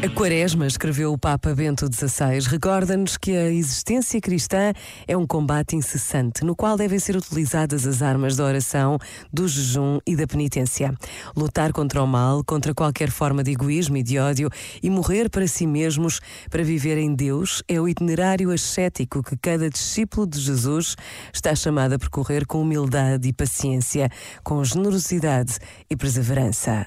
A Quaresma, escreveu o Papa Bento XVI, recorda-nos que a existência cristã é um combate incessante, no qual devem ser utilizadas as armas da oração, do jejum e da penitência. Lutar contra o mal, contra qualquer forma de egoísmo e de ódio e morrer para si mesmos, para viver em Deus, é o itinerário ascético que cada discípulo de Jesus está chamado a percorrer com humildade e paciência, com generosidade e perseverança.